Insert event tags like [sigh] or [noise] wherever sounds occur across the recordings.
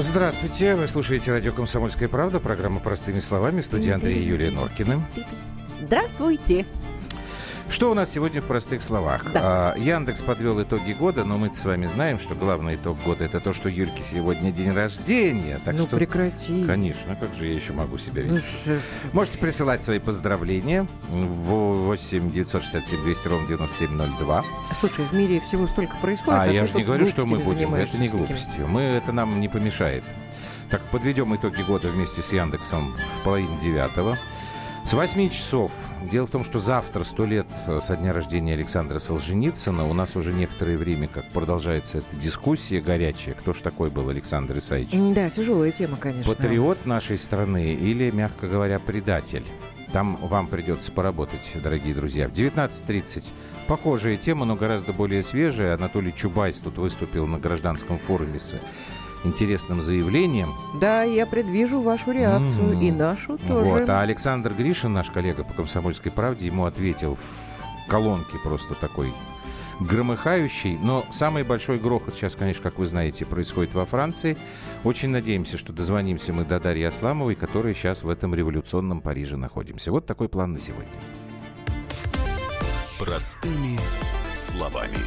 Здравствуйте, вы слушаете радио «Комсомольская правда», программа «Простыми словами», студия Андрей и Юлия Норкины. Здравствуйте. Что у нас сегодня в простых словах? Да. А, Яндекс подвел итоги года, но мы с вами знаем, что главный итог года это то, что Юльке сегодня день рождения. Так ну что, прекрати. конечно, как же я еще могу себя Ну, вести? ш- Можете присылать свои поздравления в 8 967 200 ровно 9702. Слушай, в мире всего столько происходит. А ты я же не говорю, что мы будем. Это не глупостью. Мы, это нам не помешает. Так, подведем итоги года вместе с Яндексом в половине девятого. С 8 часов. Дело в том, что завтра, сто лет э, со дня рождения Александра Солженицына, у нас уже некоторое время как продолжается эта дискуссия горячая. Кто ж такой был Александр Исаевич? Да, тяжелая тема, конечно. Патриот нашей страны или, мягко говоря, предатель? Там вам придется поработать, дорогие друзья. В 19.30 похожая тема, но гораздо более свежая. Анатолий Чубайс тут выступил на гражданском форуме с интересным заявлением. Да, я предвижу вашу реакцию. М. И нашу тоже. Вот. А Александр Гришин, наш коллега по «Комсомольской правде», ему ответил в колонке просто такой громыхающий. Но самый большой грохот сейчас, конечно, как вы знаете, происходит во Франции. Очень надеемся, что дозвонимся мы до Дарьи Асламовой, которая сейчас в этом революционном Париже находимся. Вот такой план на сегодня. Простыми словами.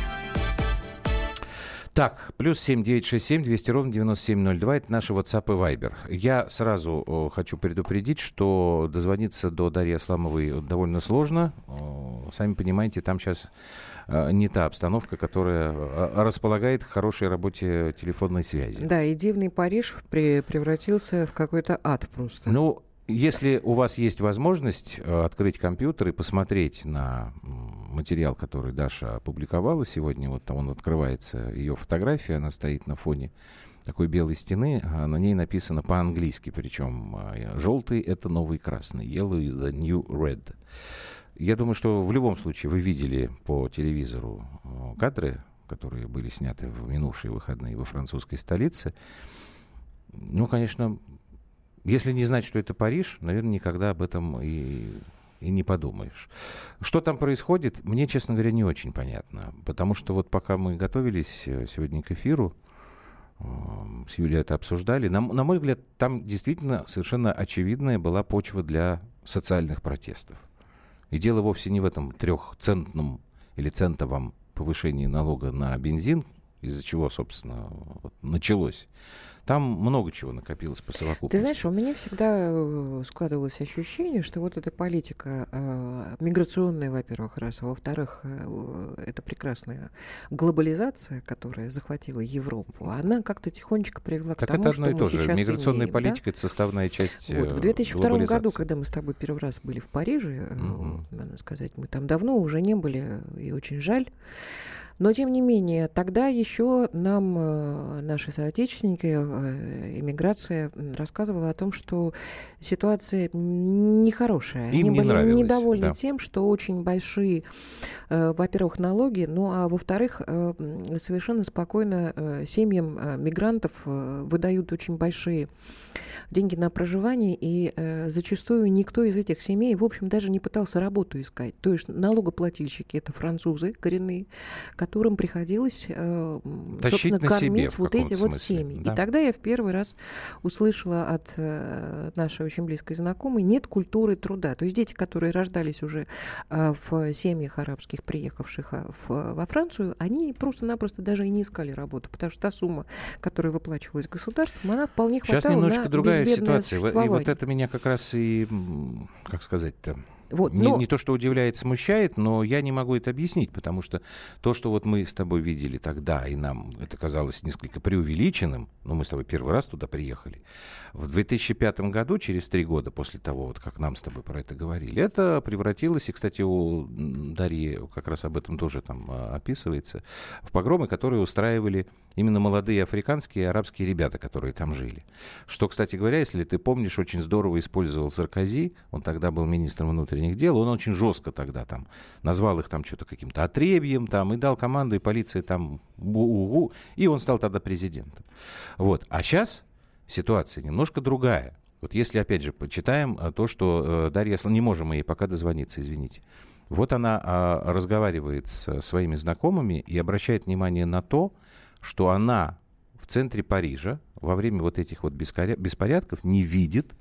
Так, плюс семь девять шесть семь двести ровно девяносто семь ноль два. Это наши WhatsApp и Viber. Я сразу хочу предупредить, что дозвониться до Дарьи Асламовой довольно сложно. Сами понимаете, там сейчас э, не та обстановка, которая э, располагает к хорошей работе телефонной связи. Да, и дивный Париж при- превратился в какой-то ад просто. Ну, если у вас есть возможность э, открыть компьютер и посмотреть на материал, который Даша опубликовала сегодня, вот там он открывается, ее фотография, она стоит на фоне такой белой стены, а на ней написано по-английски, причем э, желтый это новый красный, yellow is the new red. Я думаю, что в любом случае вы видели по телевизору э, кадры, которые были сняты в минувшие выходные во французской столице. Ну, конечно, если не знать, что это Париж, наверное, никогда об этом и, и не подумаешь. Что там происходит, мне, честно говоря, не очень понятно. Потому что вот пока мы готовились э, сегодня к эфиру, э, с Юлей это обсуждали, на, на мой взгляд, там действительно совершенно очевидная была почва для социальных протестов. И дело вовсе не в этом трехцентном или центовом повышении налога на бензин, из-за чего, собственно, вот началось. Там много чего накопилось по совокупности. Ты знаешь, у меня всегда э, складывалось ощущение, что вот эта политика э, миграционная, во-первых, раз, а во-вторых, э, это прекрасная глобализация, которая захватила Европу, она как-то тихонечко привела к Так тому, это одно что и то мы же. сейчас Миграционная имеем, да? политика это составная часть Вот, э, в 2002 году, когда мы с тобой первый раз были в Париже, э, Мгм. надо сказать, мы там давно уже не были, и очень жаль. Но, тем не менее, тогда еще нам э, наши соотечественники, э, иммиграция м, рассказывала о том, что ситуация нехорошая. Им Они не были нравилось, недовольны да. тем, что очень большие, э, во-первых, налоги, ну а во-вторых, э, совершенно спокойно э, семьям э, мигрантов э, выдают очень большие деньги на проживание, и э, зачастую никто из этих семей, в общем, даже не пытался работу искать. То есть налогоплательщики это французы коренные, которым приходилось, э, собственно, кормить вот эти каком-то вот смысле, семьи. да. И тогда я в первый раз услышала от э, нашей очень близкой знакомой, нет культуры труда. То есть дети, которые рождались уже э, в семьях арабских, приехавших э, в- во Францию, они просто-напросто даже и не искали работу, потому что та сумма, которая выплачивалась государством, она вполне Сейчас хватала немножечко на другая ситуация. И вот это меня как раз и, как сказать-то, Вот, не, но- не то, что удивляет, смущает, но я не могу это объяснить, потому что то, что вот мы с тобой видели тогда, и нам это казалось несколько преувеличенным, но мы с тобой первый раз туда приехали, в 2005 году, через три года после того, вот как нам с тобой про это говорили, это превратилось, и, кстати, у Дарьи как раз об этом тоже там а, описывается, в погромы, которые устраивали именно молодые африканские и арабские ребята, которые там жили. Что, кстати говоря, если ты помнишь, очень здорово использовал Саркози, он тогда был министром внутренних дел, он очень жестко тогда там назвал их там что-то каким-то отребьем там и дал команду, и полиция там бу-гу, и он стал тогда президентом. Вот. А сейчас ситуация немножко другая. Вот если, опять же, почитаем а, то, что э, Дарья... Не можем мы ей пока дозвониться, извините. Вот она а, разговаривает с своими знакомыми и обращает внимание на то, что она в центре Парижа, во время вот этих вот беспорядков не видит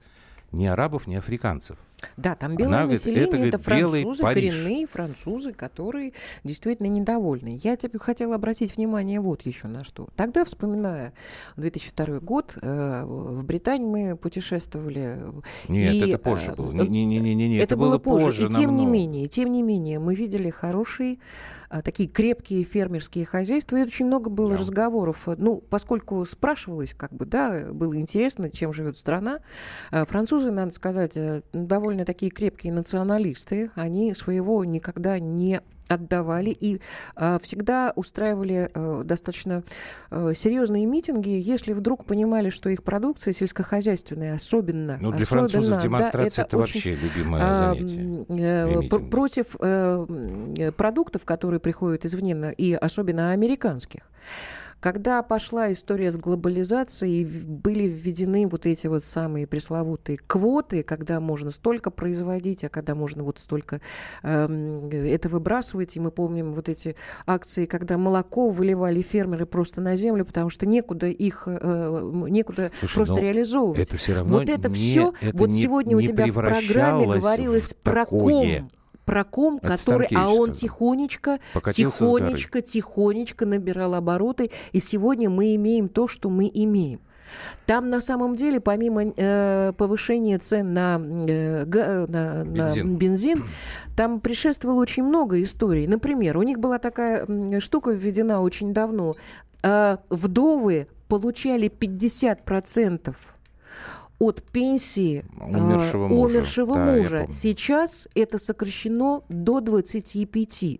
ни арабов, ни африканцев. Да, там белое Она население, говорит, это, это французы, коренные французы, которые действительно недовольны. Я тебе хотела обратить внимание вот еще на что. Тогда, вспоминая 2002 год, э, в Британии мы путешествовали. Нет, и, это позже э, было. Не, не, не, не, не, это, это было позже. позже и тем не менее, тем не менее, мы видели хорошие, э, такие крепкие фермерские хозяйства, и очень много было да. разговоров. Ну, поскольку спрашивалось, как бы, да, было интересно, чем живет страна, французы, надо сказать, довольно довольно такие крепкие националисты. Они своего никогда не отдавали и э, всегда устраивали э, достаточно э, серьезные митинги, если вдруг понимали, что их продукция сельскохозяйственная особенно. Ну, для особенно, французов демонстрация да, это, это вообще любимое а, занятие. Э, против э, продуктов, которые приходят извне, и особенно американских. Когда пошла история с глобализацией, были введены вот эти вот самые пресловутые квоты, когда можно столько производить, а когда можно вот столько э, это выбрасывать. И мы помним вот эти акции, когда молоко выливали фермеры просто на землю, потому что некуда их, э, некуда Слушай, просто реализовывать. Это все равно вот это не, все, это вот не, сегодня не у тебя в программе говорилось про ком проком, Это который, а он тихонечко, Покатился тихонечко, тихонечко набирал обороты, и сегодня мы имеем то, что мы имеем. Там на самом деле, помимо э, повышения цен на, э, га, на, бензин. на бензин, [clears throat] там предшествовало очень много историй. Например, у них была такая штука введена очень давно. Э, вдовы получали 50% от пенсии умершего мужа. Умершего да, мужа. Сейчас это сокращено до 25.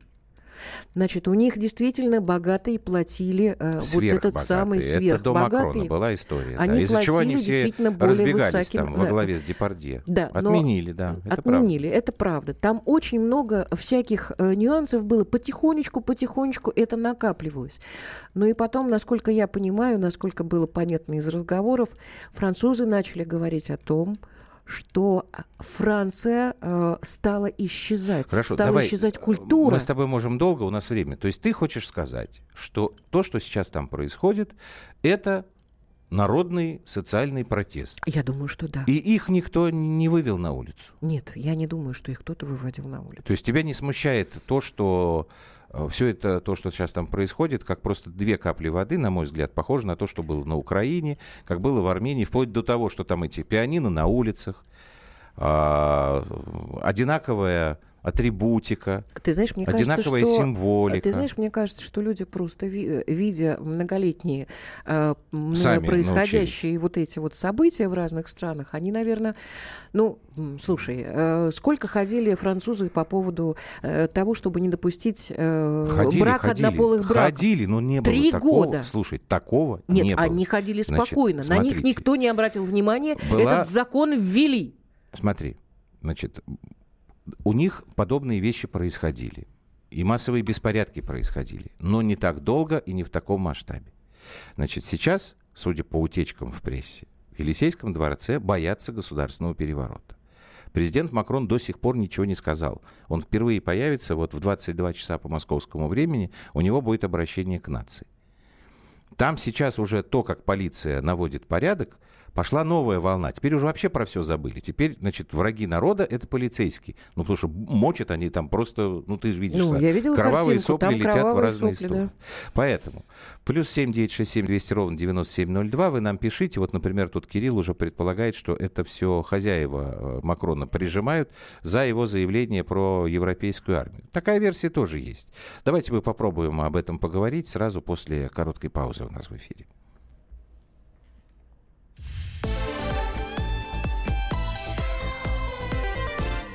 Значит, у них действительно богатые платили э, вот этот самый сверхбогатый. Это до была история. Они да. Из-за чего они все разбегались высоким, там во главе с Депардье. Да, отменили, да. Это отменили, правда. это правда. Там очень много всяких э, нюансов было. Потихонечку, потихонечку это накапливалось. Ну и потом, насколько я понимаю, насколько было понятно из разговоров, французы начали говорить о том, что Франция э, стала исчезать, Хорошо, стала давай, исчезать культура. Мы с тобой можем долго, у нас время. То есть ты хочешь сказать, что то, что сейчас там происходит, это народный социальный протест. Я думаю, что да. И их никто не вывел на улицу. Нет, я не думаю, что их кто-то выводил на улицу. То есть тебя не смущает то, что Э, все это, то, что сейчас там происходит, как просто две капли воды, на мой взгляд, похоже на то, что было на Украине, как было в Армении, вплоть до того, что там эти пианино на улицах, а, одинаковая атрибутика, ты знаешь, мне одинаковая кажется, что, символика. Ты знаешь, мне кажется, что люди просто, ви, видя многолетние э, Сами происходящие научились. вот эти вот события в разных странах, они, наверное, ну, слушай, э, сколько ходили французы по поводу э, того, чтобы не допустить э, ходили, брак ходили, однополых браков? Ходили, но не Три было такого. года. Слушай, такого Нет, не было. они ходили спокойно, Значит, на них никто не обратил внимания. Была... Этот закон ввели. Смотри, значит, у них подобные вещи происходили. И массовые беспорядки происходили. Но не так долго и не в таком масштабе. Значит, сейчас, судя по утечкам в прессе, в Елисейском дворце боятся государственного переворота. Президент Макрон до сих пор ничего не сказал. Он впервые появится вот в 22 часа по московскому времени, у него будет обращение к нации. Там сейчас уже то, как полиция наводит порядок, пошла новая волна. Теперь уже вообще про все забыли. Теперь, значит, враги народа — это полицейские. Ну, потому что мочат они там просто, ну, ты же видишь, ну, я видела кровавые картинку, сопли летят в разные сопли, стороны. Да. Поэтому плюс 7 9 6 7 200 ровно 9702 вы нам пишите. Вот, например, тут Кирилл уже предполагает, что это все хозяева э, Макрона прижимают за его заявление про европейскую армию. Такая версия тоже есть. Давайте мы попробуем об этом поговорить сразу после короткой паузы у нас в эфире.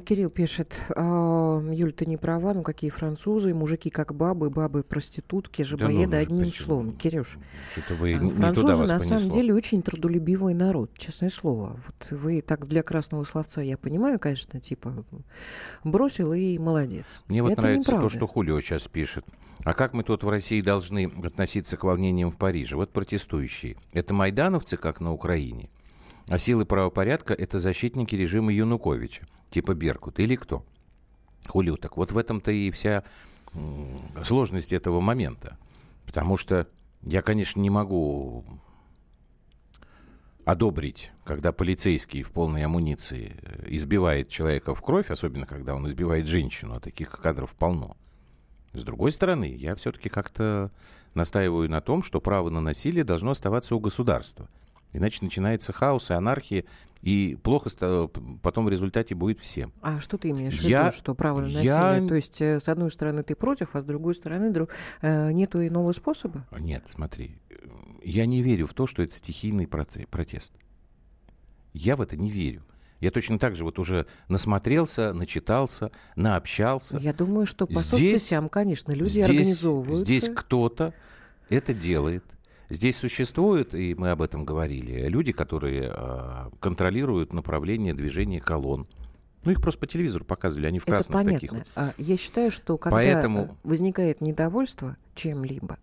Кирилл пишет, «А, Юль, ты не права, ну какие французы, мужики как бабы, бабы проститутки, жабоеды, да ну, одним почему? словом. Кирюш, вы а, французы на понесло. самом деле очень трудолюбивый народ, честное слово. Вот вы так для красного словца, я понимаю, конечно, типа бросил и молодец. Мне вот Это нравится неправда. то, что Хулио сейчас пишет. А как мы тут в России должны относиться к волнениям в Париже? Вот протестующие. Это майдановцы, как на Украине. А силы правопорядка – это защитники режима Януковича, типа Беркут. Или кто? Хулио. Так вот в этом-то и вся сложность этого момента. Потому что я, конечно, не могу одобрить, когда полицейский в полной амуниции э, избивает человека в кровь, особенно когда он избивает женщину, а таких кадров полно. С другой стороны, я все-таки как-то настаиваю на том, что право на насилие должно оставаться у государства. Иначе начинается хаос и анархия, и плохо потом в результате будет всем. А что ты имеешь в Я- виду, что право на я- насилие? То есть, э, с одной стороны, ты против, а с другой стороны, дру- э, нету иного способа? Нет, смотри, э, я не верю в то, что это стихийный протест. Я в это не верю. Я точно так же вот уже насмотрелся, начитался, наобщался. Я думаю, что по Здесь- соцсетям, конечно, люди здесь, организовываются. Здесь кто-то это делает. Здесь существуют, и мы об этом говорили, люди, которые э, контролируют направление движения колонн. Ну, их просто по телевизору показывали, они в Это красных понятно. таких вот. А Я считаю, что когда Поэтому- возникает недовольство чем-либо,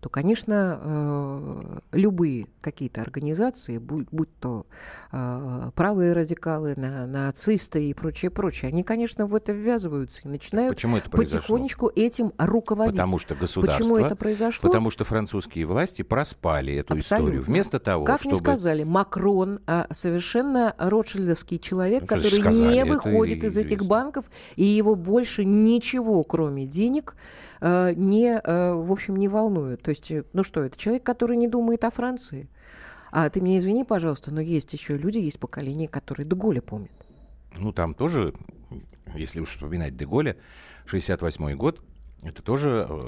то, конечно, э, любые какие-то организации, будь, будь то э, правые радикалы, на- нацисты и прочее, прочее, они, конечно, в это ввязываются и начинают Почему это произошло? потихонечку этим руководить. Потому что государство, Почему это произошло? потому что французские власти проспали эту Абсолютно. историю. Вместо того, Как чтобы... мне сказали, Макрон а, совершенно ротшильдовский человек, который сказали, не это выходит из этих банков, и его больше ничего, кроме денег, э, не, э, в общем, не волнует. То есть, э, ну что, это человек, который не думает о Франции. А ты меня извини, пожалуйста, но есть еще люди, есть поколение, которые Деголя помнят. Ну, там тоже, если уж вспоминать Деголя, 68 год, это тоже э,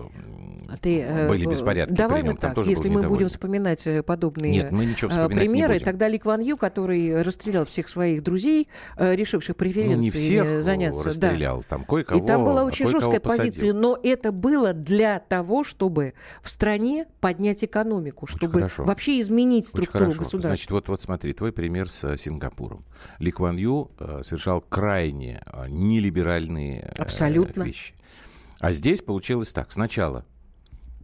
А ты, э, были э, беспорядки Давай мы так, если мы будем вспоминать э, подобные Нет, мы ничего э, вспоминать примеры, не будем. тогда Ли Кван Ю, который расстрелял всех своих друзей, решивших ну, не всех заняться. да. расстрелял, там кое-кого И там была очень кое-кого жесткая посадил. позиция, но это было для того, чтобы в стране поднять экономику, Очень чтобы хорошо. вообще изменить Очень структуру хорошо. государства. Значит, вот, вот смотри, твой пример с Сингапуром. Ли Кван Ю совершал крайне нелиберальные Абсолютно. вещи. А здесь получилось так. Сначала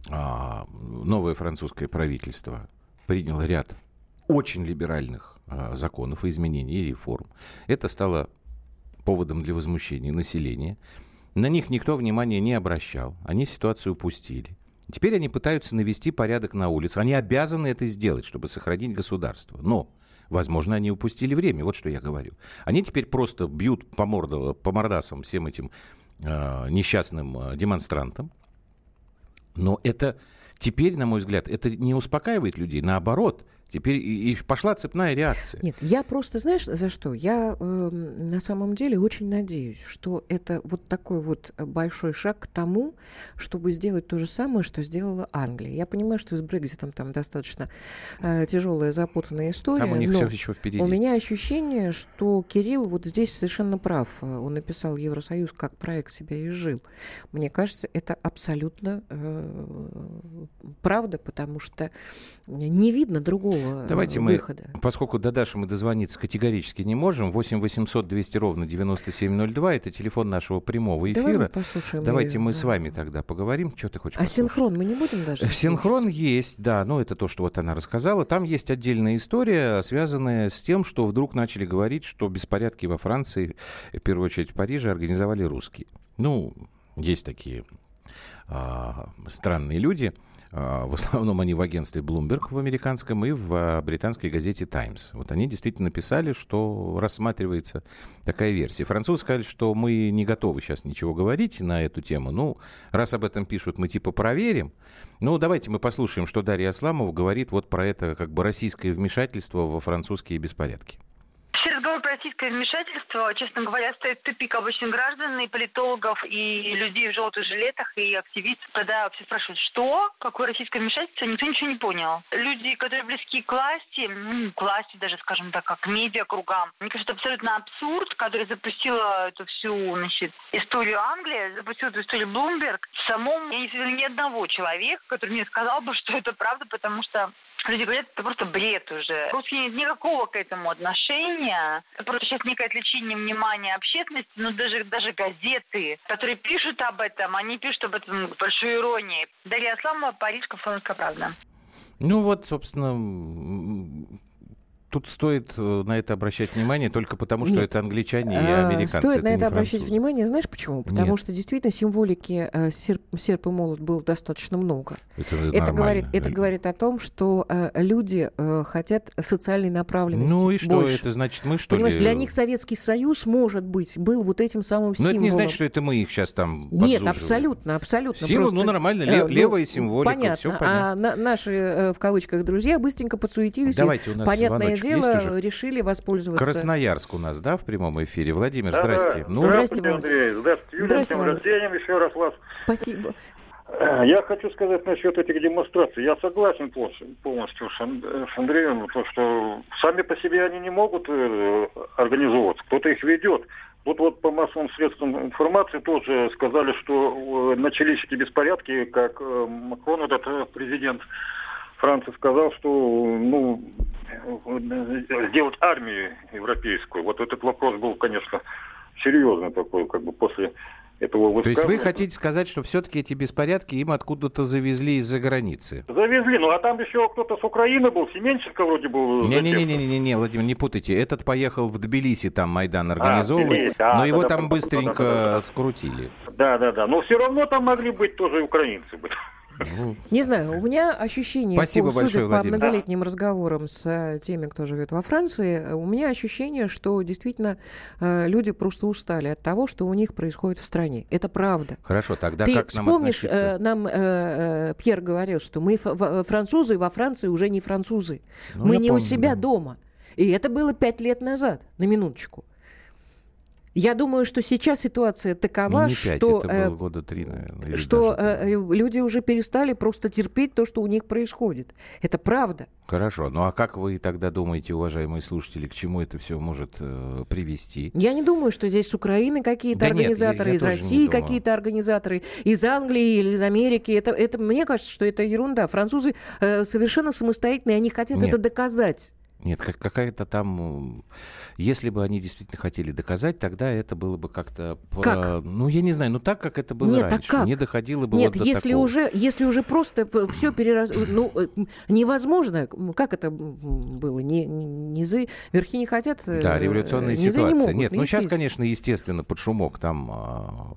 а, новое французское правительство приняло ряд очень либеральных а, законов и изменений и реформ. Это стало поводом для возмущения населения. На них никто внимания не обращал. Они ситуацию упустили. Теперь они пытаются навести порядок на улице. Они обязаны это сделать, чтобы сохранить государство. Но, возможно, они упустили время. Вот что я говорю. Они теперь просто бьют по, морду, по мордасам всем этим несчастным э, демонстрантам. Но это теперь, на мой взгляд, это не успокаивает людей. Наоборот, теперь и, и пошла цепная реакция. Нет, я просто, знаешь, за что? Я эм, на самом деле очень надеюсь, что это вот такой вот большой шаг к тому, чтобы сделать то же самое, что сделала Англия. Я понимаю, что с Брекзитом там достаточно э, тяжелая, запутанная история. Там у них но все еще впереди. У меня ощущение, что Кирилл вот здесь совершенно прав. Он написал Евросоюз как проект себя изжил. Мне кажется, это абсолютно э, правда, потому что не видно другого Давайте э, мы, выхода. поскольку до Даши мы дозвониться категорически не можем, 8 800 200 ровно 9702, это телефон нашего прямого Давай мы эфира. послушаем Давайте её. мы с вами тогда поговорим. Что ты хочешь А послушать? синхрон мы не будем даже В Синхрон слушать? есть, да, ну это то, что вот она рассказала. Там есть отдельная история, связанная с тем, что вдруг начали говорить, что беспорядки во Франции, в первую очередь в Париже, организовали русские. Ну, есть такие а, странные люди. А, В основном они в агентстве Bloomberg в американском и в а, британской газете Times. Вот они действительно написали, что рассматривается такая версия. Французы сказали, что мы не готовы сейчас ничего говорить на эту тему. Ну, раз об этом пишут, мы типа проверим. Ну, давайте мы послушаем, что Дарья Асламова говорит вот про это как бы российское вмешательство во французские беспорядки. Все разговоры про российское вмешательство, честно говоря, стоит тупик обычных граждан и политологов, и людей в желтых жилетах, и активистов. Когда все спрашивают, что? Какое российское вмешательство? Никто ничего не понял. Люди, которые близки к власти, ну, к власти даже, скажем так, как к медиа-кругам, мне кажется, это абсолютно абсурд, который запустила эту всю, значит, историю Англии, запустил эту историю Блумберг. В самом я не видела ни одного человека, который мне сказал бы, что это правда, потому что Люди говорят, это просто бред уже. Русские нет никакого к этому отношения. Просто сейчас некое отвлечение внимания общественности, но даже, даже газеты, которые пишут об этом, они пишут об этом с большой иронией. Дарья Асламова, Париж, Комсомольская правда. Ну вот, собственно, тут стоит э, на это обращать внимание только потому, что Нет. это англичане и а, американцы. Стоит это на это обращать внимание, знаешь почему? Потому Нет. что действительно символики э, серп, серп и молот было достаточно много. Это, это, говорит, это говорит о том, что э, люди хотят социальной направленности. Ну и что больше. это значит? Мы что Понимаешь, ли? для них Советский Союз, может быть, был вот этим самым символом. Но это не значит, что это мы их сейчас там Нет, абсолютно, абсолютно. Символ, ну, просто, ну нормально, лев, ну, левая символика, понятно, все понятно. А на, наши, в кавычках, друзья быстренько подсуетились. Давайте, у нас понятное дело, решили решили воспользоваться. Красноярск у нас, да, в прямом эфире. Владимир, да, здрасте. Да. Ну, здравствуйте, Андрей. Здравствуйте, Юрий. Здравствуйте, рождением еще раз вас. Спасибо. Э, [clears throat] я хочу сказать насчет этих демонстраций. Я согласен полностью с Андреем, то, что сами по себе они не могут э, организовываться. Кто-то их ведет. Вот, вот по массовым средствам информации тоже сказали, что э, начались эти беспорядки, как Макрон, этот президент, Франция сказал, что ну, сделать армию европейскую. Вот этот вопрос был, конечно, серьезный такой, как бы после этого То есть вы хотите сказать, что все-таки эти беспорядки им откуда-то завезли из-за границы? Завезли, ну а там еще кто-то с Украины был, Семенченко вроде был. Не-не-не, Владимир, не путайте. Этот поехал в Тбилиси там Майдан а, организовывать, а, да, но да, его да, там да, быстренько да, да, да. скрутили. Да-да-да, но все равно там могли быть тоже украинцы. Быть. Не знаю, у меня ощущение, Спасибо по, большое, судя по многолетним разговорам с э, теми, кто живет во Франции, у меня ощущение, что действительно э, люди просто устали от того, что у них происходит в стране. Это правда. Хорошо, тогда Ты как нам вспомнишь, относиться? Э, нам Пьер говорил, что мы французы во Франции уже не французы. Ну, мы не помню, у себя да. дома. И это было пять лет назад, на минуточку. Я думаю, что сейчас ситуация такова, ну, не 5, что, это было э, года три, наверное, что э, люди уже перестали просто терпеть то, что у них происходит. Это правда. Хорошо. Ну а как вы тогда думаете, уважаемые слушатели, к чему это все может э, привести? Я не думаю, что здесь с Украины какие-то да организаторы, нет, я, я из России какие-то организаторы, из Англии или из Америки. Это, это, мне кажется, что это ерунда. Французы э, совершенно самостоятельные, они хотят нет. это доказать. Нет, как, какая-то там... Если бы они действительно хотели доказать, тогда это было бы как-то... Как? Ну, я не знаю, ну так, как это было Нет, раньше. А как? Не доходило бы Нет, вот до если такого. уже, если уже просто все перераз... Ну, э, невозможно. Как это было? Не, низы... Верхи не хотят... Э, да, революционная ситуация. Не могут, Нет, ну сейчас, конечно, естественно, под шумок там...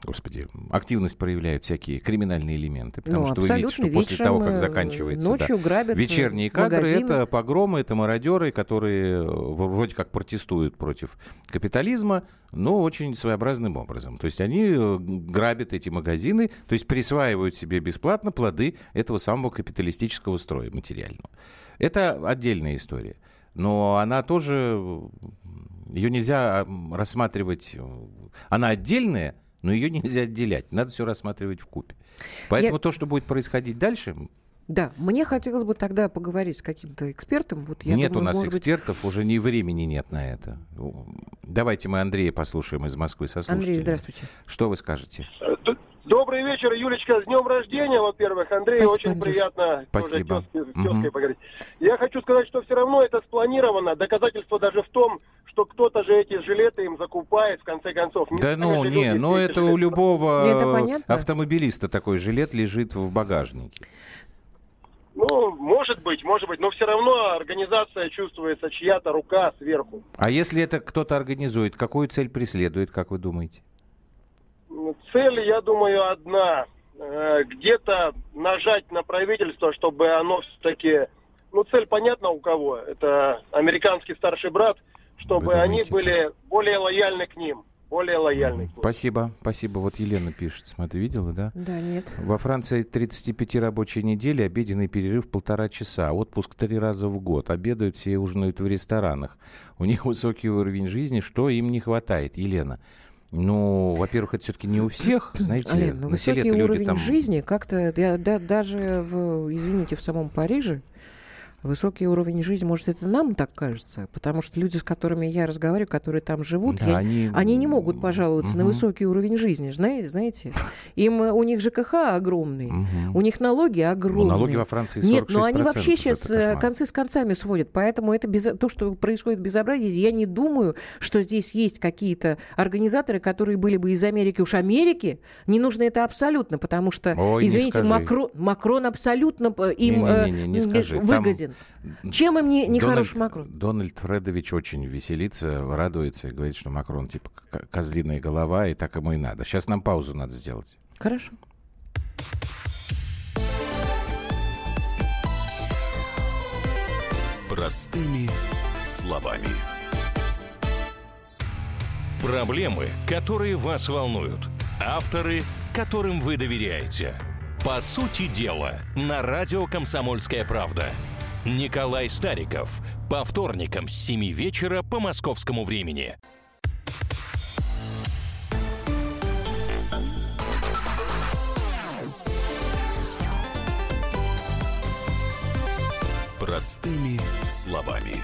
А, а, господи, активность проявляют всякие криминальные элементы, потому ну, что вы видите, что после того, как э, заканчивается ночью да, грабят вечерние кадры, магазины. это погромы, это мародеры, которые э, вроде как протестуют против капитализма, но очень своеобразным образом. То есть они э, грабят эти магазины, то есть присваивают себе бесплатно плоды этого самого капиталистического строя материального. Это отдельная история. Но она тоже, ее нельзя рассматривать, она отдельная, но ее нельзя отделять. Надо все рассматривать в купе. Поэтому Я... то, что будет происходить дальше, да, мне хотелось бы тогда поговорить с каким-то экспертом. Вот я нет думаю, у нас экспертов, быть... уже ни времени нет на это. Давайте мы Андрея послушаем из Москвы со Андрей, здравствуйте. Что вы скажете? Добрый вечер, Юлечка, с днем рождения, во-первых. Андрей, Спасибо, очень Андрюш. приятно Спасибо. тоже тезкой, угу. поговорить. Я хочу сказать, что все равно это спланировано. Доказательство даже в том, что кто-то же эти жилеты им закупает, в конце концов. Да ну, не, ну это у любого это автомобилиста такой жилет лежит в багажнике. Ну, может быть, может быть, но все равно организация чувствуется чья-то рука сверху. А если это кто-то организует, какую цель преследует, как вы думаете? Цель, я думаю, одна. Э, где-то нажать на правительство, чтобы оно все-таки... Ну, цель понятна у кого. Это американский старший брат, чтобы они были более лояльны к ним. более лояльный. Спасибо, спасибо. Вот Елена пишет, смотри, видела, да? Да, нет. Во Франции 35 рабочей недели, обеденный перерыв полтора часа, отпуск три раза в год, обедают все и ужинают в ресторанах. У них высокий уровень жизни, что им не хватает, Елена? Ну, во-первых, это все-таки не у всех, знаете, Ален, ну, на селе высокий люди уровень там... жизни как-то, я- да- даже, в, извините, в самом Париже, высокий уровень жизни, может, это нам так кажется, потому что люди, с которыми я разговариваю, которые там живут, Да, я- они- они не могут пожаловаться на Мгм. высокий уровень жизни, знаете, знаете. Им, э, у них ЖКХ огромный, Мгм. у них налоги огромные. Ну, налоги во Франции 46%. Нет, но они вообще сейчас концы с концами сводят. Поэтому это безо- то, что происходит безобразие, я не думаю, что здесь есть какие-то организаторы, которые были бы из Америки. Уж Америки не нужно это абсолютно, потому что, Ой, не извините, скажи. Макрон, абсолютно э, им э, Не-не-не, не м, скажи. Там выгоден. Чем им не, не Дональд- хороший Макрон? Дональд Фредович очень веселится, радуется и говорит, что Макрон типа козлиная голова, и так ему и надо. Сейчас нам паузу надо сделать. Хорошо. Простыми словами. Проблемы, которые вас волнуют. Авторы, которым вы доверяете. По сути дела, на радио «Комсомольская правда». Николай Стариков. По вторникам с 7 вечера по московскому времени. Простыми словами.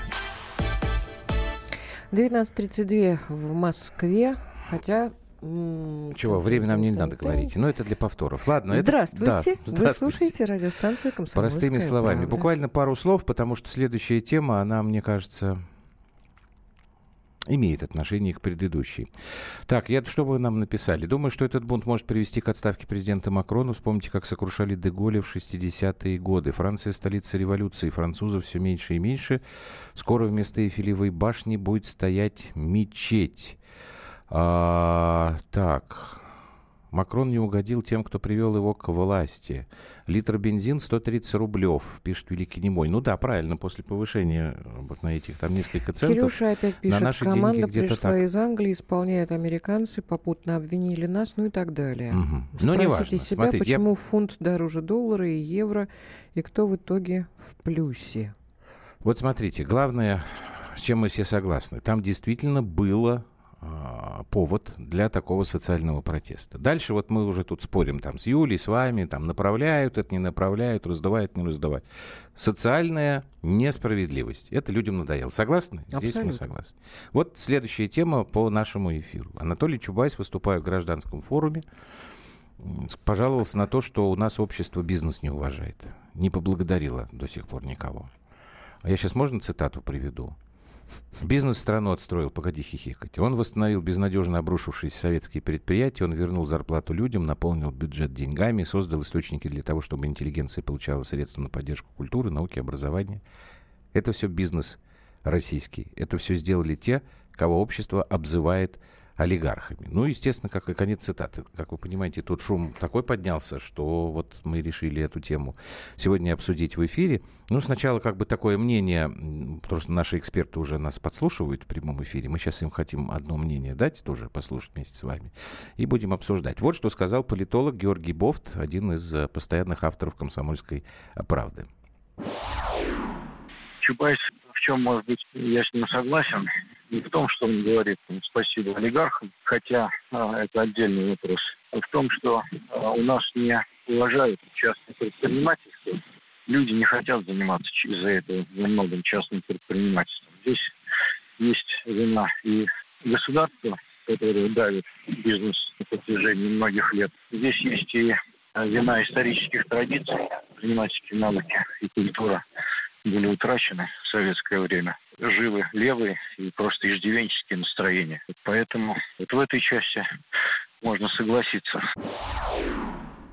19.32 в Москве, хотя... Чего, время нам не надо говорить. Но это для повторов. Ладно. это- Здравствуйте. да, Вы здравствуйте. слушаете радиостанцию «Комсомольская Простыми словами. правда». Буквально пару слов, потому что следующая тема, она, мне кажется, имеет отношение к предыдущей. Так, я, что вы нам написали? Думаю, что этот бунт может привести к отставке президента Макрона. Вспомните, как сокрушали Деголя в 60-е годы. Франция – столица революции. Французов все меньше и меньше. Скоро вместо Эйфелевой башни будет стоять мечеть. А, так, Макрон не угодил тем, кто привел его к власти. Литр бензин 130 рублев, пишет Великий Немой. Ну да, правильно, после повышения вот на этих там несколько центов. Кирюша опять пишет, наши деньги команда где-то пришла так. из Англии, исполняют американцы, попутно обвинили нас, ну и так далее. Мгм. Ну, Спросите неважно. себя, Смотрите, я- почему фунт дороже доллара и евро, и кто в итоге в плюсе. Вот смотрите, главное, с чем мы все согласны, там действительно было повод для такого социального протеста. Дальше вот мы уже тут спорим там с Юлей, с вами, там направляют, это не направляют, раздувают, не раздувают. Социальная несправедливость. Это людям надоело. Согласны? Здесь мы Абсолютно. согласны. Вот следующая тема по нашему эфиру. Анатолий Чубайс, выступая в гражданском форуме, пожаловался на то, что у нас общество бизнес не уважает. Не поблагодарило до сих пор никого. А я сейчас можно цитату приведу? Бизнес страну отстроил, погоди хихикать. Он восстановил безнадежно обрушившиеся советские предприятия, он вернул зарплату людям, наполнил бюджет деньгами, создал источники для того, чтобы интеллигенция получала средства на поддержку культуры, науки, образования. Это все бизнес российский. Это все сделали те, кого общество обзывает олигархами. Ну, естественно, как и конец цитаты. Как вы понимаете, тут шум такой поднялся, что вот мы решили эту тему сегодня обсудить в эфире. Ну, сначала как бы такое мнение, потому что наши эксперты уже нас подслушивают в прямом эфире. Мы сейчас им хотим одно мнение дать, тоже послушать вместе с вами, и будем обсуждать. Вот что сказал политолог Георгий Бофт, один из э, постоянных авторов «Комсомольской правды». Чубайс в чем, может быть, я с ним согласен, не в том, что он говорит спасибо олигархам, хотя а, это отдельный вопрос, а в том, что а, у нас не уважают частное предпринимательство. Люди не хотят заниматься из-за этого во частным предпринимательством. Здесь есть вина и государства, которое давит бизнес на протяжении многих лет. Здесь есть и а, вина исторических традиций, предпринимательские навыки и культура были утрачены в советское время. Живы левые и просто иждивенческие настроения. Поэтому вот в этой части можно согласиться.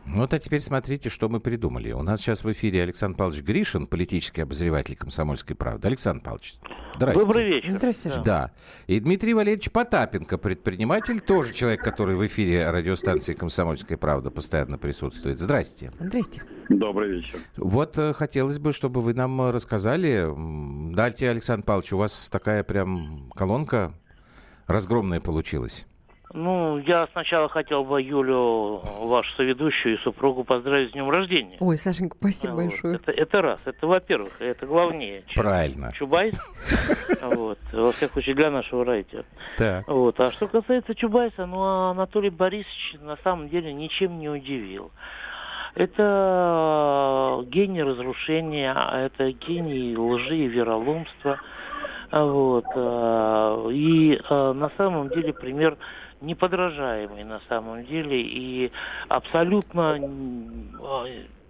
Ну Вот, а теперь смотрите, что мы придумали. У нас сейчас в эфире Александр Павлович Гришин, политический обозреватель «Комсомольской правды». Александр Павлович, здрасте. Добрый вечер. Здравствуйте. Да. И Дмитрий Валерьевич Потапенко, предприниматель, тоже человек, который в эфире радиостанции «Комсомольская правда» постоянно присутствует. Здрасте. Здрасте. Добрый вечер. Вот э, хотелось бы, чтобы вы нам э, рассказали. Дайте, Александр Павлович, у вас такая прям колонка разгромная получилась. Ну, я сначала хотел бы Юлю, вашу соведущую и супругу поздравить с днем рождения. Ой, Сашенька, спасибо Вот. большое. Это, это раз. Это, во-первых, это главнее. чем Правильно. Чубайс. [laughs] Вот. Во всяком случае, для нашего радио. Так. Вот. А что касается Чубайса, ну, а Анатолий Борисович на самом деле ничем не удивил. Это гений разрушения, а это гений лжи и вероломства. А Вот. а, И а, на самом деле пример неподражаемый на самом деле и абсолютно а,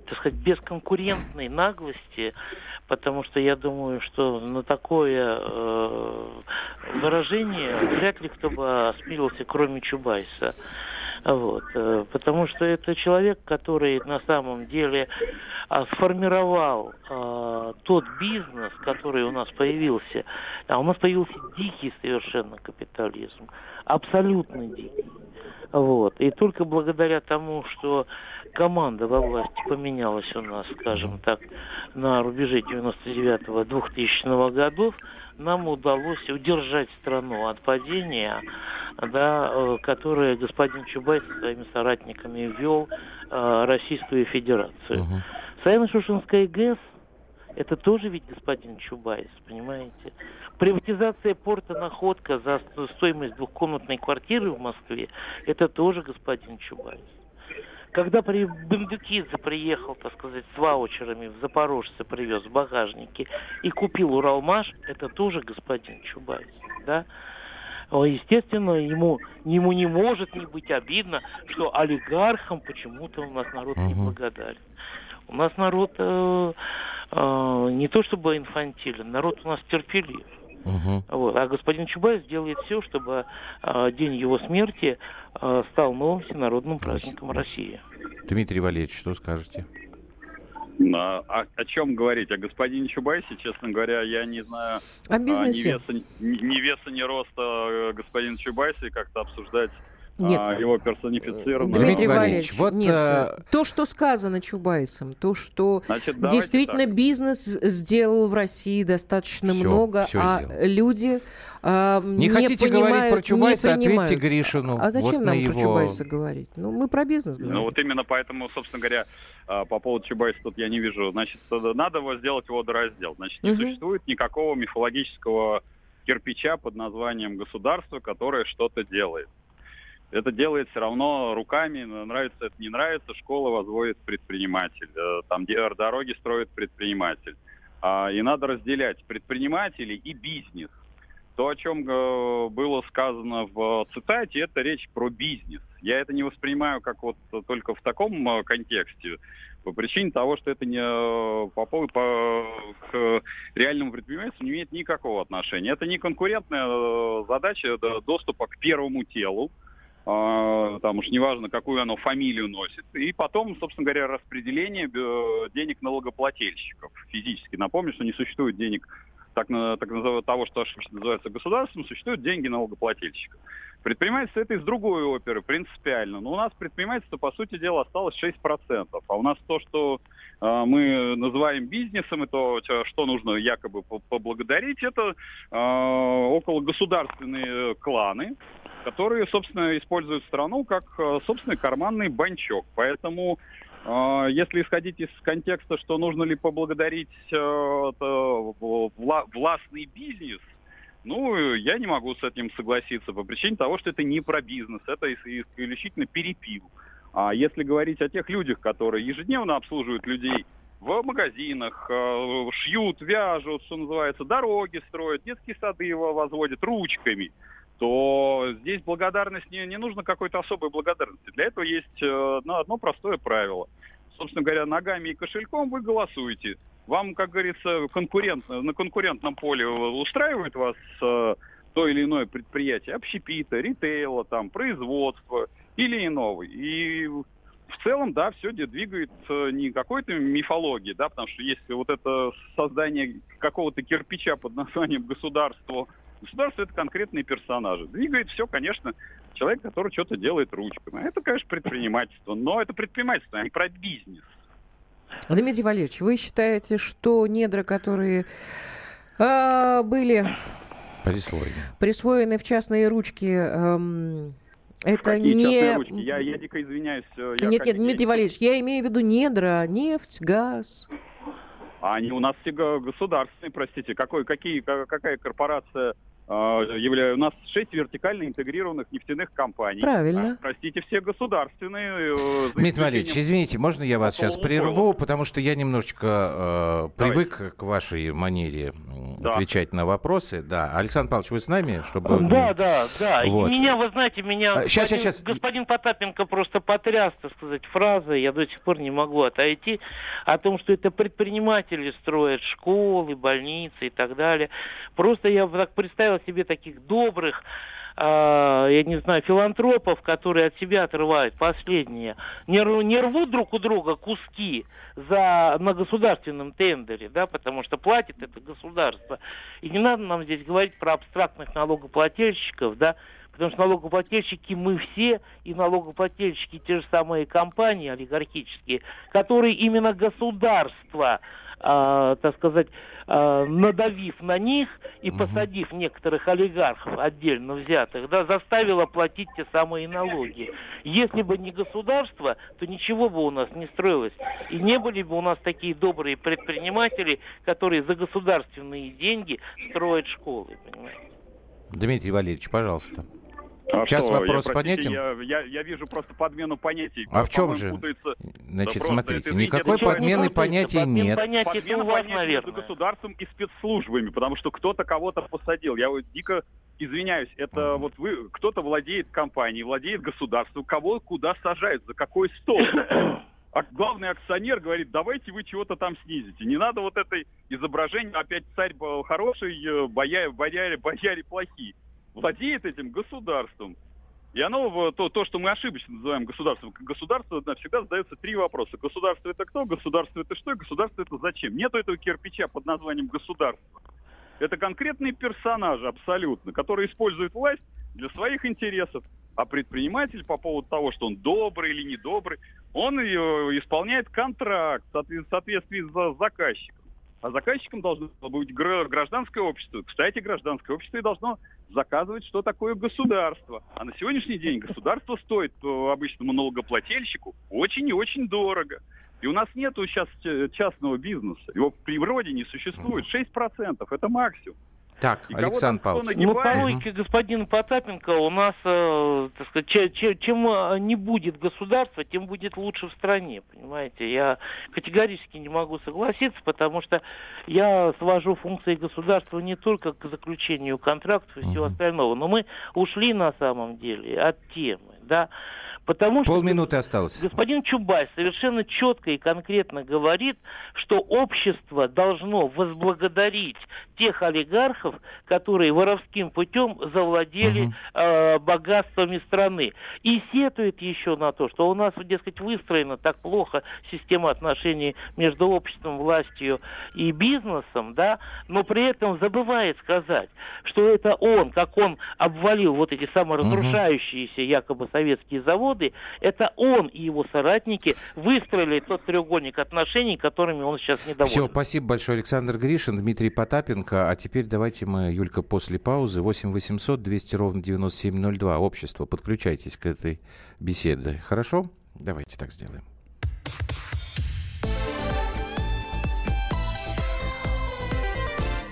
так сказать, бесконкурентной наглости, потому что я думаю, что на такое э, выражение вряд ли кто бы осмелился, кроме Чубайса. Вот, э, потому что это человек, который на самом деле а, сформировал а, тот бизнес, который у нас появился. А у нас появился дикий совершенно капитализм, абсолютно дикий. Вот. И только благодаря тому, что команда во власти поменялась у нас, скажем так, на рубеже 99-2000 годов, нам удалось удержать страну от падения, да, э, которое господин Чубайс со своими соратниками ввел э, Российскую Федерацию. Мгм. Саяно-Шушенская ГЭС – это тоже ведь господин Чубайс, понимаете? Приватизация порта «Находка» за сто- стоимость двухкомнатной квартиры в Москве – это тоже господин Чубайс. Когда при Бендукидзе приехал, так сказать, с ваучерами в Запорожце привез в багажнике и купил Уралмаш, это тоже господин Чубайс, да? Естественно, ему, ему не может не быть обидно, что олигархам почему-то у нас народ не Мгм. благодарен. У нас народ э, э, не то чтобы инфантилен, народ у нас терпелив. Мгм. Вот. А господин Чубайс делает все, чтобы э, день его смерти э, стал новым всенародным праздником России. Дмитрий Валерьевич, что скажете? А, о, о чем говорить? О господине Чубайсе, честно говоря, я не знаю О а, ни, бизнесе. веса, ни, ни веса, ни роста э, господина Чубайса и как-то обсуждать Нет. а, его персонифицированно. Дмитрий Валерьевич, вот, нет, э, то, что сказано Чубайсом, то, что Значит, действительно так. бизнес сделал в России достаточно Всё, много, всё а сделал. люди а, Не, хотите говорить понимают, про Чубайса, не ответьте Гришину. А зачем Вот нам на про его... Чубайса говорить? Ну, мы про бизнес говорим. Ну вот именно поэтому, собственно говоря, а, по поводу Чубайса тут я не вижу. Значит, э, надо его сделать водораздел. Значит, не Мгм. существует никакого мифологического кирпича под названием государство, которое что-то делает. Это делает все равно руками, нравится это не нравится, школа возводит предприниматель, э, там де- дороги строит предприниматель. А, И надо разделять предпринимателей и бизнес. То, о чем э, было сказано в цитате, это речь про бизнес. Я это не воспринимаю как вот только в таком э, контексте, по причине того, что это не э, по поводу по, к реальному предпринимательству не имеет никакого отношения. Это не конкурентная э, задача да, доступа к первому телу, там уж неважно, какую оно фамилию носит. И потом, собственно говоря, распределение э, денег налогоплательщиков физически. Напомню, что не существует денег так, так называемого того, что называется государством, существуют деньги налогоплательщиков. Предпринимательство это из другой оперы, принципиально. Но у нас предпринимательство, по сути дела, осталось 6%. А у нас то, что э, мы называем бизнесом, и то, что нужно якобы по- поблагодарить, это э, около государственные кланы, которые, собственно, используют страну как э, собственный карманный банчок. Поэтому, э, если исходить из контекста, что нужно ли поблагодарить э, властный бизнес, ну, я не могу с этим согласиться по причине того, что это не про бизнес, это ис- исключительно перепил. А если говорить о тех людях, которые ежедневно обслуживают людей в магазинах, э, шьют, вяжут, что называется, дороги строят, детские сады возводят ручками, то здесь благодарность не, не нужно какой-то особой благодарности. Для этого есть э, ну, одно простое правило. Собственно говоря, ногами и кошельком вы голосуете. Вам, как говорится, конкурент, на конкурентном поле устраивает вас э, то или иное предприятие, общепита, ритейла, там, производства или иного. И в целом, да, все двигает э, не какой-то мифологии, да, потому что есть вот это создание какого-то кирпича под названием государство. Государство это конкретные персонажи. Двигает все, конечно, человек, который что-то делает ручками. Это, конечно, предпринимательство. Но это предпринимательство, а не про бизнес. Дмитрий Валерьевич, вы считаете, что недра, которые а, были Присвоение. присвоены в частные ручки эм, Это Какие не... ручки? Я, я дико извиняюсь. э, Я Нет, нет, Дмитрий Валерьевич, я имею в виду недра, нефть, газ. А они у нас все го- государственные, простите. Какой, какие, ка- какая корпорация является? У нас шесть вертикально интегрированных нефтяных компаний. Правильно. А, простите, все государственные. э, Дмитрий Валерьевич, извините, можно я вас сейчас прерву, потому что я немножечко э, Давайте. привык к вашей манере Да. отвечать на вопросы. Да, Александр Павлович, вы с нами, чтобы Да, да, да. И Вот. меня, вы знаете, меня А, щас, господин, щас. господин Потапенко просто потряс, так сказать, фразой, я до сих пор не могу отойти, о том, что это предприниматели строят школы, больницы и так далее. Просто я так представил себе таких добрых, а, я не знаю, филантропов, которые от себя отрывают последние, не, не рвут друг у друга куски за, на государственном тендере, да, потому что платит это государство. И не надо нам здесь говорить про абстрактных налогоплательщиков, да, потому что налогоплательщики мы все, и налогоплательщики те же самые компании олигархические, которые именно государство а, так сказать, а, надавив на них и посадив некоторых олигархов отдельно взятых, да, заставило платить те самые налоги. Если бы не государство, то ничего бы у нас не строилось. И не были бы у нас такие добрые предприниматели, которые за государственные деньги строят школы. Понимаете? Дмитрий Валерьевич, пожалуйста. А Сейчас что, вопрос я, простите, понятен? Я, я- я вижу просто подмену понятий. А в чем же? путается- Значит, просто смотрите, это, никакой это не подмены путается, понятий подмен нет. понятий Подмена у вас, понятий между государством и спецслужбами, потому что кто-то кого-то посадил. Я вот дико извиняюсь, это вот вы, кто-то владеет компанией, владеет государством, кого куда сажают, за какой стол. А главный акционер говорит, давайте вы чего-то там снизите. Не надо вот этой изображения, опять царь был хороший, э, бояре, бояре, бояре плохие. Владеет этим государством. И оно, то, то, что мы ошибочно называем государством, государство да, всегда задается три вопроса. Государство это кто, государство это что, государство это зачем? Нету этого кирпича под названием государство. Это конкретные персонажи абсолютно, которые используют власть для своих интересов. А предприниматель по поводу того, что он добрый или недобрый, он исполняет контракт в соответ- в соответствии с заказчиком. А заказчиком должно быть гра- гражданское общество. Кстати, гражданское общество и должно заказывать, что такое государство. А на сегодняшний день государство стоит обычному налогоплательщику очень и очень дорого. И у нас нету сейчас э, частного бизнеса. Его в природе не существует. 6% это максимум. Так, И Александр Павлович. Ну, по Нагибает. логике господина Потапенко у нас, э, так сказать, че- че- чем э, не будет государства, тем будет лучше в стране, понимаете? Я категорически не могу согласиться, потому что я свожу функции государства не только к заключению контрактов и всего Мгм. остального, но мы ушли на самом деле от темы, да? Потому что Полминуты осталось. Господин Чубайс совершенно четко и конкретно говорит, что общество должно возблагодарить тех олигархов, которые воровским путем завладели Мгм. э, богатствами страны. И сетует еще на то, что у нас, дескать, выстроена так плохо система отношений между обществом, властью и бизнесом, да, но при этом забывает сказать, что это он, как он обвалил вот эти саморазрушающиеся якобы советские заводы, это он и его соратники выстроили тот треугольник отношений, которыми он сейчас недоволен. Все, спасибо большое, Александр Гришин, Дмитрий Потапенко. А теперь давайте мы, Юлька, после паузы 8 800 200 ровно 9702. Общество, подключайтесь к этой беседе. Хорошо? Давайте так сделаем.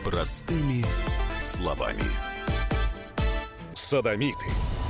Простыми словами. Садомиты,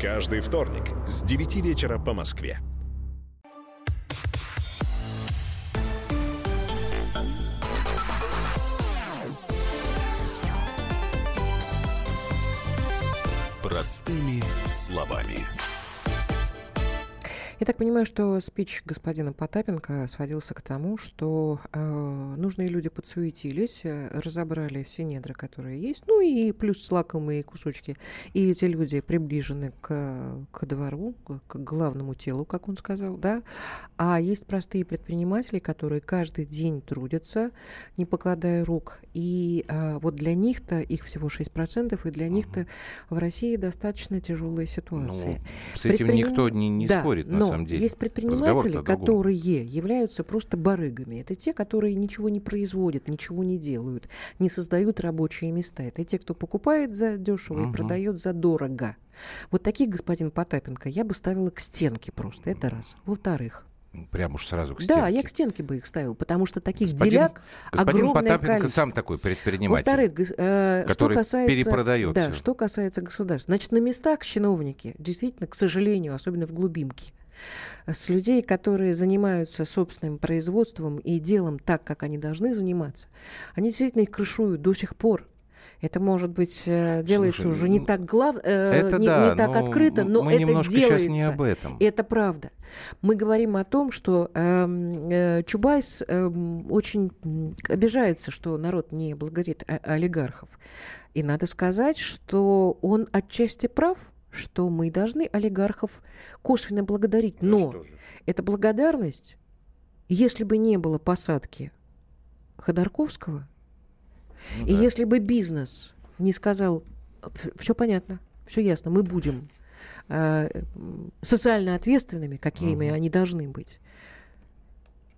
Каждый вторник с 9 вечера по Москве. Я так понимаю, что спич господина Потапенко сводился к тому, что э, нужные люди подсуетились, э, разобрали все недра, которые есть, ну и плюс лакомые кусочки. И эти люди приближены к, к двору, к, к главному телу, как он сказал, да. А есть простые предприниматели, которые каждый день трудятся, не покладая рук. И э, вот для них-то, их всего 6%, и для них-то в России достаточно тяжелая ситуация. Ну, с этим Предприним- никто не, не Да, спорит, на но самом деле. Есть предприниматели, которые являются просто барыгами. Это те, которые ничего не производят, ничего не делают, не создают рабочие места. Это те, кто покупает за дешево Мгм. и продает за дорого. Вот таких, господин Потапенко, я бы ставила к стенке просто. Это раз. Во-вторых, Прям уж сразу к да, стенке. я к стенке бы их ставила, потому что таких Господин- деляк Господин огромное Потапенко количество. сам такой предприниматель. Во-вторых, э, что который касается, перепродает да, всё. что касается государства. Значит, на местах чиновники, действительно, к сожалению, особенно в глубинке, с людей, которые занимаются собственным производством и делом так, как они должны заниматься, они действительно их крышуют до сих пор. Это, может быть, э, делается Слушай, уже не ну, так, глав... э, это не, да, не так но открыто, но мы это немножко делается. сейчас не об этом. Это правда. Мы говорим о том, что эм, э, Чубайс эм, очень обижается, что народ не благодарит олигархов. И надо сказать, что он отчасти прав, что мы должны олигархов косвенно благодарить. Но эта благодарность, если бы не было посадки Ходорковского, Ну и да. если бы бизнес не сказал, все понятно, все ясно, мы будем э, социально ответственными, какими Мгм. они должны быть.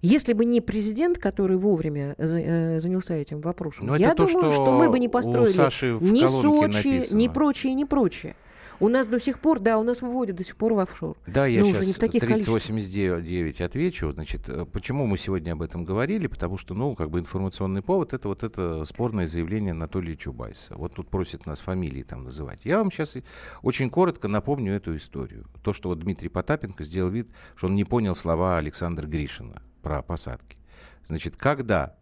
Если бы не президент, который вовремя э, занялся этим вопросом, это я то, думаю, что что мы бы не построили ни Сочи, ни написано. прочее, ни прочее. У нас до сих пор, да, у нас выводят до сих пор в офшор. Да, я Но не сейчас в таких количествах. 3089 отвечу. Значит, э, почему мы сегодня об этом говорили? Потому что, ну, как бы информационный повод это вот это спорное заявление Анатолия Чубайса. Вот тут просят нас фамилии там называть. Я вам сейчас очень коротко напомню эту историю. То, что вот Дмитрий Потапенко сделал вид, что он не понял слова Александра Гришина про посадки. Значит, когда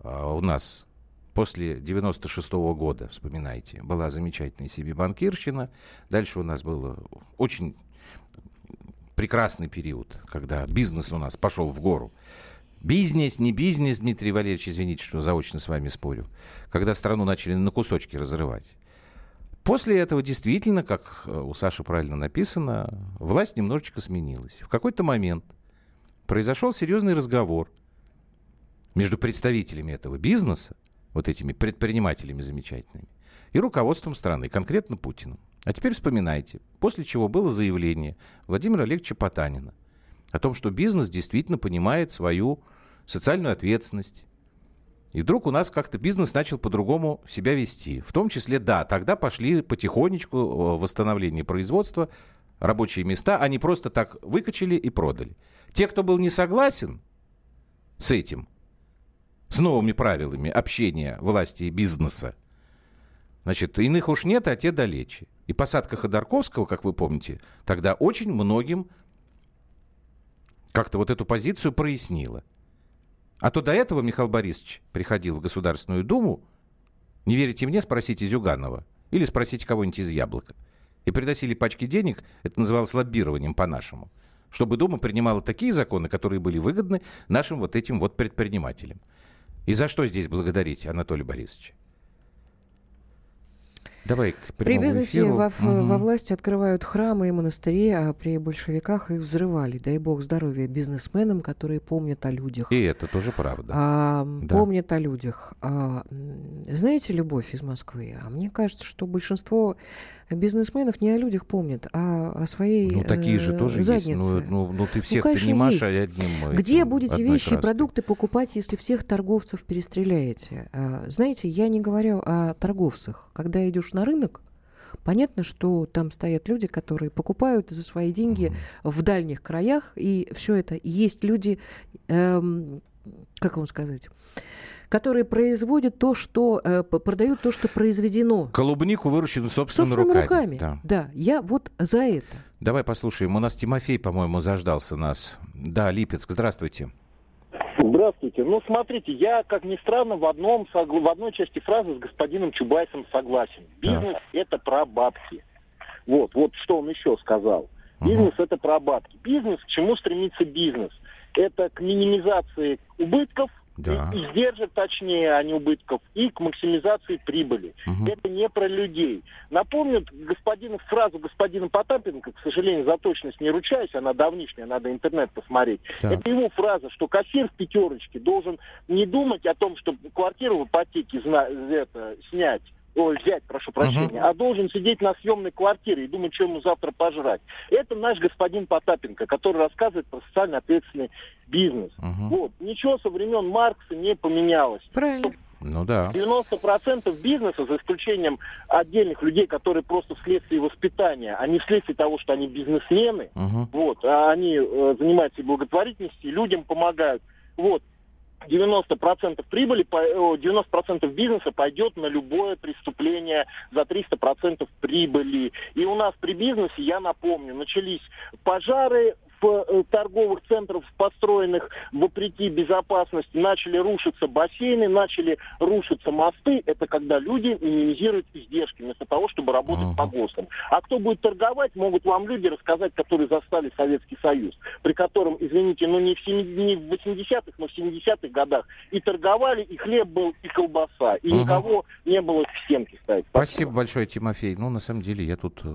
а, у нас после 96 года, вспоминайте, была замечательная себе банкирщина. Дальше у нас был очень прекрасный период, когда бизнес у нас пошел в гору. Бизнес, не бизнес, Дмитрий Валерьевич, извините, что заочно с вами спорю. Когда страну начали на кусочки разрывать. После этого действительно, как э, у Саши правильно написано, власть немножечко сменилась. В какой-то момент произошел серьезный разговор между представителями этого бизнеса, вот этими предпринимателями замечательными, и руководством страны, конкретно Путиным. А теперь вспоминайте, после чего было заявление Владимира Олеговича Потанина о том, что бизнес действительно понимает свою социальную ответственность. И вдруг у нас как-то бизнес начал по-другому себя вести. В том числе, да, тогда пошли потихонечку э, восстановление производства, рабочие места, они просто так выкачали и продали. Те, кто был не согласен с этим, с новыми правилами общения власти и бизнеса, значит, иных уж нет, а те далече. И посадка Ходорковского, как вы помните, тогда очень многим как-то вот эту позицию прояснила. А то до этого Михаил Борисович приходил в Государственную Думу, не верите мне, спросите Зюганова или спросите кого-нибудь из Яблока. И приносили пачки денег, это называлось лоббированием по-нашему, чтобы Дума принимала такие законы, которые были выгодны нашим вот этим вот предпринимателям. И за что здесь благодарить Анатолия Борисовича? Давай к При бизнесе во, Мгм. во власти открывают храмы и монастыри, а при большевиках их взрывали. Дай бог здоровья бизнесменам, которые помнят о людях. И это тоже правда. А, Да. Помнят о людях. А, знаете, любовь из Москвы. А мне кажется, что большинство бизнесменов не о людях помнят, а о своей Ну, такие же э, тоже заднице. есть. Ну, ну, ну, ты машь, есть. а одним Где этим, будете вещи и продукты покупать, если всех торговцев перестреляете? А, Знаете, я не говорю о торговцах. Когда идешь на рынок, понятно, что там стоят люди, которые покупают за свои деньги в дальних краях, и все это. Есть люди, эм, как вам сказать, которые производят то, что э, продают то, что произведено Клубнику выращенную собственными, собственными руками. руками. Да. Да, я вот за это. Давай послушаем. У нас Тимофей, по-моему, заждался нас. Да, Липецк, здравствуйте. Здравствуйте. Ну, смотрите, я, как ни странно, в, одном, в одной части фразы с господином Чубайсом согласен. Бизнес – это про бабки. Вот, вот что он еще сказал. Бизнес это про бабки. Бизнес, к чему стремится бизнес? Это к минимизации убытков, Да. и издержек, точнее, а не убытков, и к максимизации прибыли. Мгм. Это не про людей. Напомню господина, фразу господина Потапенко, к сожалению, за точность не ручаюсь, она давнишняя, надо интернет посмотреть. Так. Это его фраза, что кассир в пятерочке должен не думать о том, чтобы квартиру в ипотеке зна- это, снять, ой, взять, прошу прощения, а должен сидеть на съемной квартире и думать, что ему завтра пожрать. Это наш господин Потапенко, который рассказывает про социально ответственный бизнес. Мгм. Вот. Ничего со времен Маркса не поменялось. Правильно. Ну да. 90% бизнеса, за исключением отдельных людей, которые просто вследствие воспитания, а не вследствие того, что они бизнесмены, Мгм. вот, а они э, занимаются и благотворительностью, и людям помогают. Вот. 90% прибыли, по- о, 90% бизнеса пойдет на любое преступление за 300% прибыли. И у нас при бизнесе, я напомню, начались пожары торговых центрах, построенных вопреки безопасности, начали рушиться бассейны, начали рушиться мосты. Это когда люди минимизируют издержки вместо того, чтобы работать Ага. по ГОСТам. А кто будет торговать, могут вам люди рассказать, которые застали Советский Союз, при котором, извините, ну не в, 70 не в 80-х, но в 70-х годах и торговали, и хлеб был, и колбаса, и Ага. никого не было в стенки ставить. Спасибо большое, Тимофей. Ну, на самом деле, я тут э,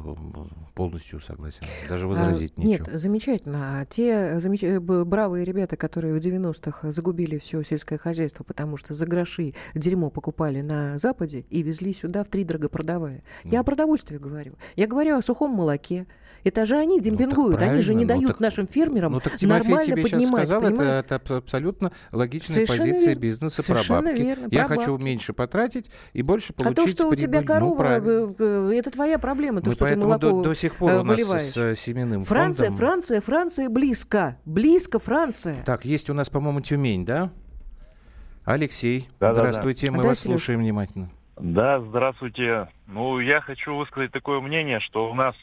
полностью согласен. Даже возразить А, нечего. Нет, замечательно. А те замеч- э, бравые ребята, которые в 90-х загубили все сельское хозяйство, потому что за гроши дерьмо покупали на Западе и везли сюда в три дорого продавая. Я о продовольствии говорю. Я говорю о сухом молоке. Это же они демпингуют. они же не ну дают так- нашим фермерам Ну, так Тимофей нормально тебе сейчас поднимать. сказал, это, понимаешь? это аб- абсолютно логичная Совершенно позиция верно. бизнеса Совершенно про бабки. верно, Я про хочу бабки. меньше потратить и больше получить А то, что у тебя прибыль. Ну, корова, э, э, это твоя проблема, то, Ну, что ты молоко до, до сих пор э, у нас с э, семенным Франция, фондом... Франция, Франция близко. Близко Франция. Так, есть у нас, по-моему, Тюмень, да? Алексей, Да-да-да. здравствуйте, мы Да, вас Серёж. слушаем внимательно. Да, здравствуйте. Ну, я хочу высказать такое мнение, что у нас,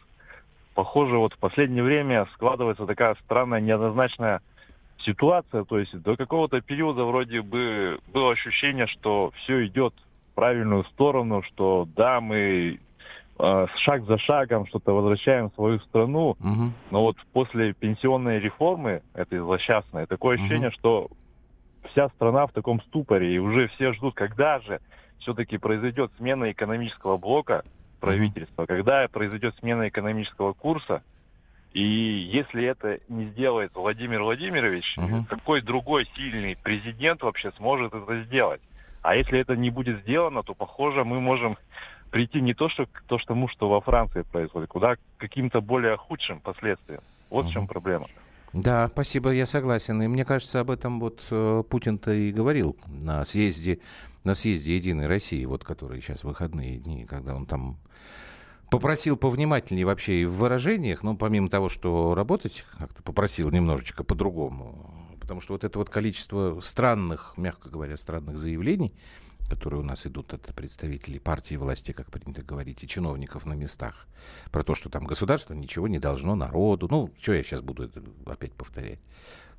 похоже, вот в последнее время складывается такая странная, неоднозначная ситуация. То есть до какого-то периода вроде бы было ощущение, что все идет в правильную сторону, что да, мы шаг за шагом что-то возвращаем в свою страну. Мгм. Но вот после пенсионной реформы, этой злосчастной, такое ощущение, что вся страна в таком ступоре, и уже все ждут, когда же все-таки произойдет смена экономического блока правительства, когда произойдет смена экономического курса, и если это не сделает Владимир Владимирович, Мгм. какой другой сильный президент вообще сможет это сделать? А если это не будет сделано, то, похоже, мы можем прийти не то, что к то, что тому, что во Франции происходит, куда к каким-то более худшим последствиям. Вот в чем проблема. Да, спасибо, я согласен. И мне кажется, об этом вот э, Путин-то и говорил на съезде, на съезде Единой России, вот который сейчас выходные дни, когда он там попросил повнимательнее вообще и в выражениях, ну, помимо того, что работать как-то попросил немножечко по-другому, потому что вот это вот количество странных, мягко говоря, странных заявлений, которые у нас идут от представителей партии власти, как принято говорить, и чиновников на местах, про то, что там государство ничего не должно народу. Ну, что я сейчас буду это опять повторять?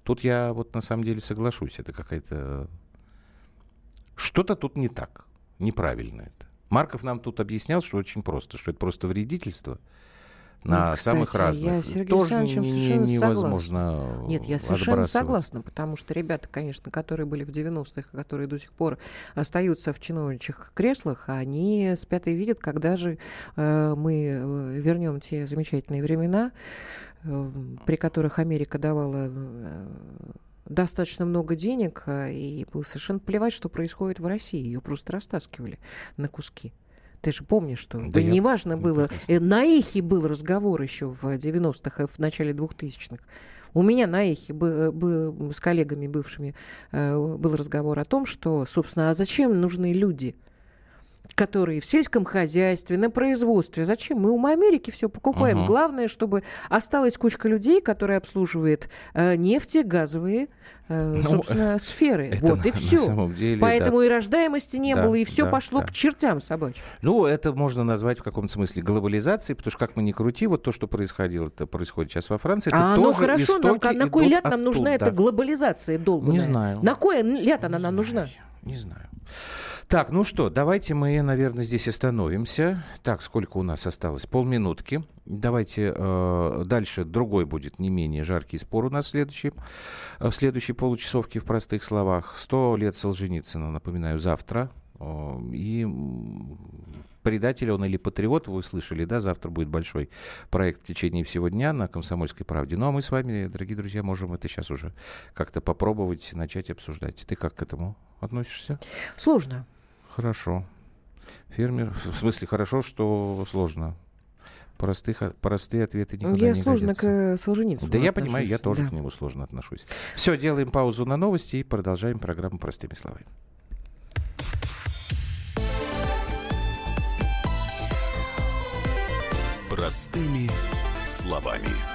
Тут я вот на самом деле соглашусь. Это какая-то... Что-то тут не так. Неправильно это. Марков нам тут объяснял, что очень просто, что это просто вредительство на Ну, самых кстати, разных. Я с Сергеем Тоже Александровичем не- не- совершенно невозможно согласна. Нет, я совершенно согласна, потому что ребята, конечно, которые были в 90-х, которые до сих пор остаются в чиновничьих креслах, они спят и видят, когда же э, мы э, вернем те замечательные времена, э, при которых Америка давала э, достаточно много денег, э, и было совершенно плевать, что происходит в России. Ее просто растаскивали на куски. Ты же помнишь, что Да я неважно было, прекрасно. э, на эхе был разговор еще в 90-х и в начале 2000-х. У меня на эхе бы- с коллегами бывшими э, был разговор о том, что, собственно, а зачем нужны люди, которые в сельском хозяйстве, на производстве. Зачем? Мы у Америки все покупаем. Мгм. Главное, чтобы осталась кучка людей, которые обслуживают э, нефти, газовые, э, Ну, собственно, [laughs] сферы. Вот на- и все. деле, Поэтому да. и рождаемости не Да, было, и все да, пошло да. к чертям собачьим. Ну, это можно назвать в каком-то смысле глобализацией, потому что как мы ни крути, вот то, что происходило, это происходит сейчас во Франции, это а ну тоже хорошо, нам, на кой ляд нам нужна эта глобализация долбаная? Не знаю. На кой ляд она нам нужна? Не знаю. Так, ну что, давайте мы, наверное, здесь остановимся. Так, сколько у нас осталось? Полминутки. Давайте э, дальше другой будет не менее жаркий спор у нас в следующей, в следующей получасовке в простых словах. Сто лет Солженицына, напоминаю, завтра. И предатель он или патриот, вы слышали, да, завтра будет большой проект в течение всего дня на «Комсомольской правде». Ну, а мы с вами, дорогие друзья, можем это сейчас уже как-то попробовать начать обсуждать. Ты как к этому относишься? Сложно. Хорошо. Фермер, в смысле, хорошо, что сложно. Простых, простые ответы никогда я не сложно годятся. к Солженицыну Да я отношусь, понимаю, я тоже да. к нему сложно отношусь. Все, делаем паузу на новости и продолжаем программу простыми словами. Простыми словами.